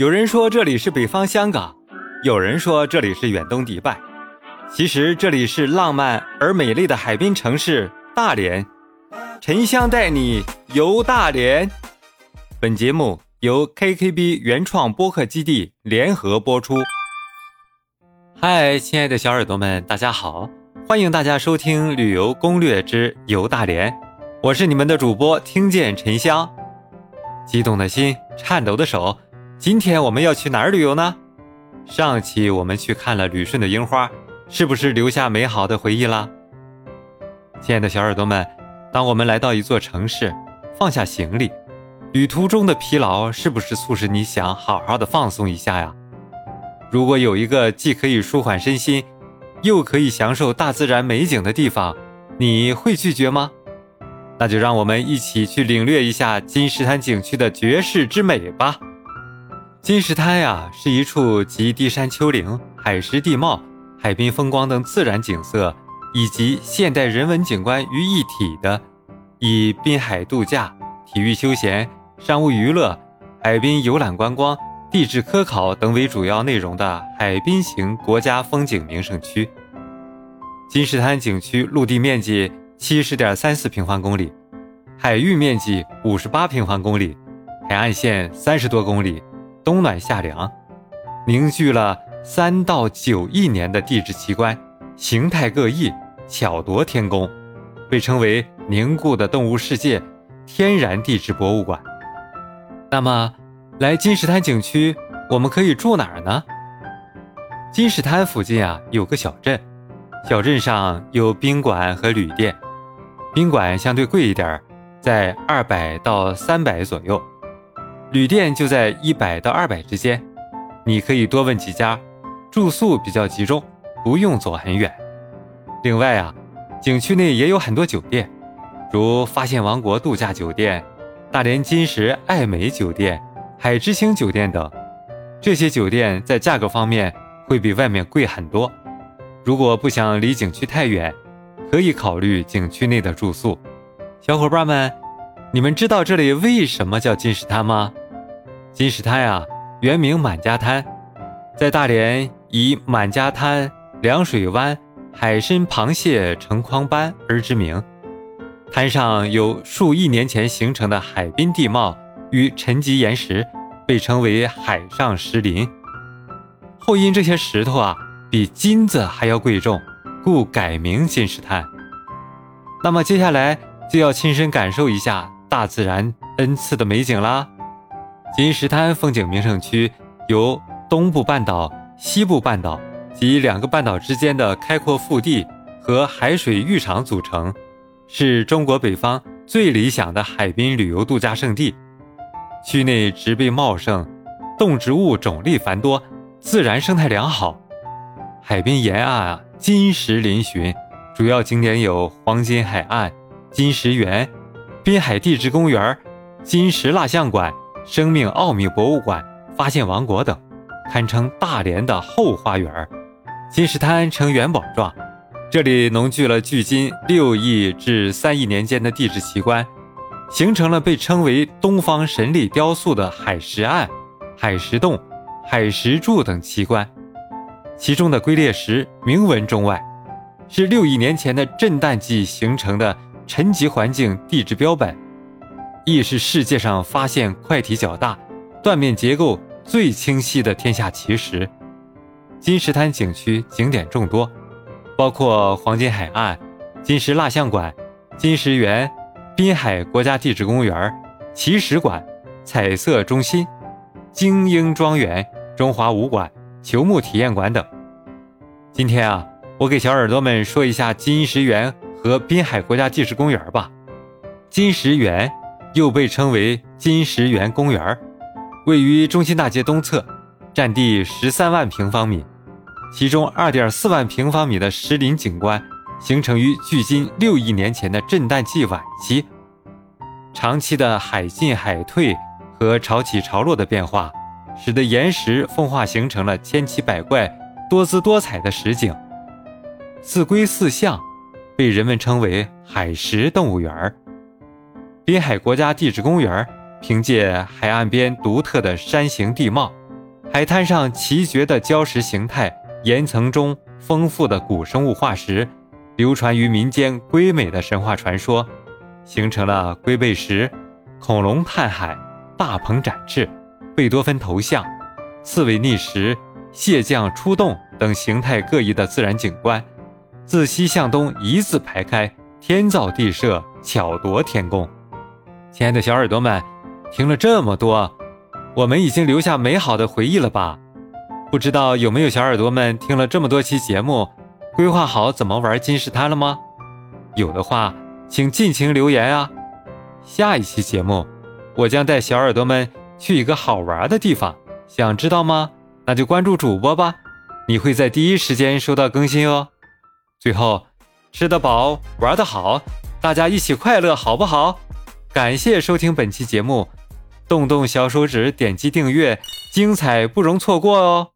有人说这里是北方香港，有人说这里是远东迪拜，其实这里是浪漫而美丽的海滨城市大连。沉香带你游大连。本节目由 KKB 原创播客基地联合播出。嗨，亲爱的小耳朵们，大家好，欢迎大家收听旅游攻略之游大连，我是你们的主播听见沉香。激动的心，颤抖的手，今天我们要去哪儿旅游呢？上期我们去看了旅顺的樱花，是不是留下美好的回忆了？亲爱的小耳朵们。当我们来到一座城市，放下行李，旅途中的疲劳是不是促使你想好好的放松一下呀？如果有一个既可以舒缓身心，又可以享受大自然美景的地方，你会拒绝吗？那就让我们一起去领略一下金石滩景区的绝世之美吧。金石滩呀，是一处集低山丘陵、海蚀地貌、海滨风光等自然景色。以及现代人文景观于一体的，以滨海度假、体育休闲、商务娱乐、海滨游览观光、地质科考等为主要内容的海滨型国家风景名胜区。金石滩景区陆地面积七十点三四平方公里，海域面积五十八平方公里，海岸线三十多公里，冬暖夏凉，凝聚了三到九亿年的地质奇观。形态各异，巧夺天工，被称为凝固的动物世界、天然地质博物馆。那么，来金石滩景区，我们可以住哪儿呢？金石滩附近啊，有个小镇，小镇上有宾馆和旅店，宾馆相对贵一点，在二百到三百左右，旅店就在一百到二百之间。你可以多问几家，住宿比较集中。不用走很远。另外啊，景区内也有很多酒店，如发现王国度假酒店、大连金石爱美酒店、海之星酒店等。这些酒店在价格方面会比外面贵很多。如果不想离景区太远，可以考虑景区内的住宿。小伙伴们，你们知道这里为什么叫金石滩吗？金石滩啊，原名满家滩，在大连以满家滩。凉水湾海参螃蟹成筐斑而知名，滩上有数亿年前形成的海滨地貌与沉积岩石，被称为海上石林。后因这些石头啊比金子还要贵重，故改名金石滩。那么接下来就要亲身感受一下大自然恩赐的美景啦。金石滩风景名胜区由东部半岛、西部半岛。及两个半岛之间的开阔腹地和海水浴场组成，是中国北方最理想的海滨旅游度假胜地。区内植被茂盛，动植物种类繁多，自然生态良好。海滨沿岸啊，金石嶙峋，主要景点有黄金海岸、金石园、滨海地质公园、金石蜡像馆、生命奥秘博物馆、发现王国等，堪称大连的后花园。金石滩呈元宝状，这里浓聚了距今六亿至三亿年间的地质奇观，形成了被称为“东方神力雕塑”的海石岸、海石洞、海石柱等奇观。其中的龟裂石名闻中外，是六亿年前的震旦纪形成的沉积环境地质标本，亦是世界上发现块体较大、断面结构最清晰的天下奇石。金石滩景区景点众多，包括黄金海岸、金石蜡像馆、金石园、滨海国家地质公园、奇石馆、彩色中心、精英庄园、中华武馆、球幕体验馆等。今天啊，我给小耳朵们说一下金石园和滨海国家地质公园吧。金石园又被称为金石园公园，位于中心大街东侧，占地十三万平方米。其中二点四万平方米的石林景观，形成于距今六亿年前的震旦纪晚期。长期的海进海退和潮起潮落的变化，使得岩石风化形成了千奇百怪、多姿多彩的石景。四龟四象，被人们称为海石动物园。滨海国家地质公园凭借海岸边独特的山形地貌、海滩上奇绝的礁石形态，岩层中丰富的古生物化石，流传于民间瑰美的神话传说，形成了龟背石、恐龙探海、大鹏展翅、贝多芬头像、刺猬觅食、蟹将出洞等形态各异的自然景观，自西向东一字排开，天造地设，巧夺天工。亲爱的小耳朵们，听了这么多，我们已经留下美好的回忆了吧？不知道有没有小耳朵们听了这么多期节目，规划好怎么玩金石滩了吗？有的话，请尽情留言啊！下一期节目，我将带小耳朵们去一个好玩的地方，想知道吗？那就关注主播吧，你会在第一时间收到更新哦。最后，吃得饱，玩得好，大家一起快乐，好不好？感谢收听本期节目，动动小手指点击订阅，精彩不容错过哦！